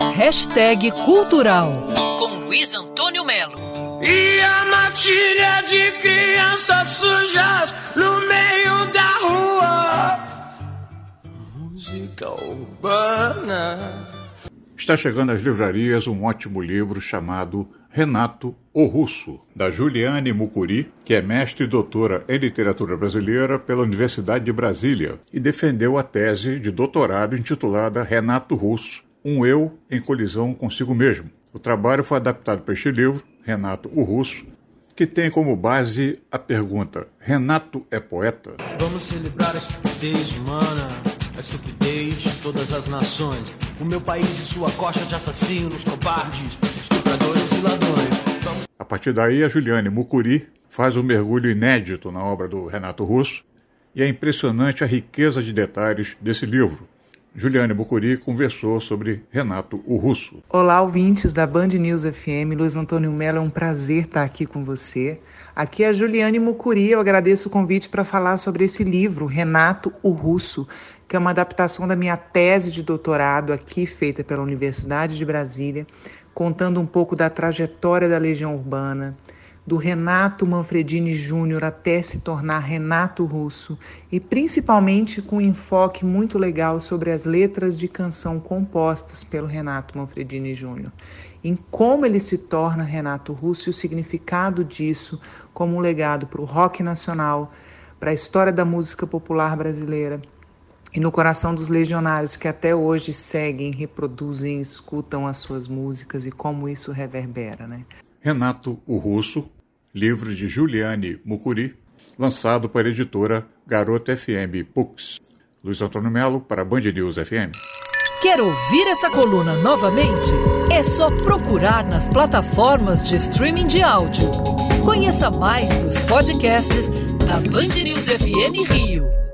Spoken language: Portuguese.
Hashtag Cultural com Luiz Antônio Melo. E a matilha de crianças sujas no meio da rua. Música urbana. Está chegando às livrarias um ótimo livro chamado Renato o Russo, da Juliane Mucuri, que é mestre e doutora em literatura brasileira pela Universidade de Brasília e defendeu a tese de doutorado intitulada Renato Russo, um eu em colisão consigo mesmo. O trabalho foi adaptado para este livro, Renato o Russo, que tem como base a pergunta: Renato é poeta? Vamos celebrar a estupidez humana, a estupidez de todas as nações. O meu país e sua coxa de assassinos, cobardes, estupradores e ladrões. Vamos... A partir daí, a Juliane Mucuri faz um mergulho inédito na obra do Renato Russo e é impressionante a riqueza de detalhes desse livro, Juliane Bucuri conversou sobre Renato o Russo. Olá, ouvintes da Band News FM. Luiz Antônio Mello, é um prazer estar aqui com você. Aqui é a Juliane Mucuri. Eu agradeço o convite para falar sobre esse livro, Renato o Russo, que é uma adaptação da minha tese de doutorado aqui, feita pela Universidade de Brasília, contando um pouco da trajetória da Legião Urbana, do Renato Manfredini Júnior até se tornar Renato Russo e principalmente com um enfoque muito legal sobre as letras de canção compostas pelo Renato Manfredini Júnior, em como ele se torna Renato Russo e o significado disso como um legado para o rock nacional, para a história da música popular brasileira e no coração dos legionários que até hoje seguem, reproduzem, escutam as suas músicas e como isso reverbera, né? Renato o Russo livro de Juliane Mucuri, lançado para a editora Garota FM Books. Luiz Antônio Melo para Band News FM. Quer ouvir essa coluna novamente? É só procurar nas plataformas de streaming de áudio. Conheça mais dos podcasts da Band News FM Rio.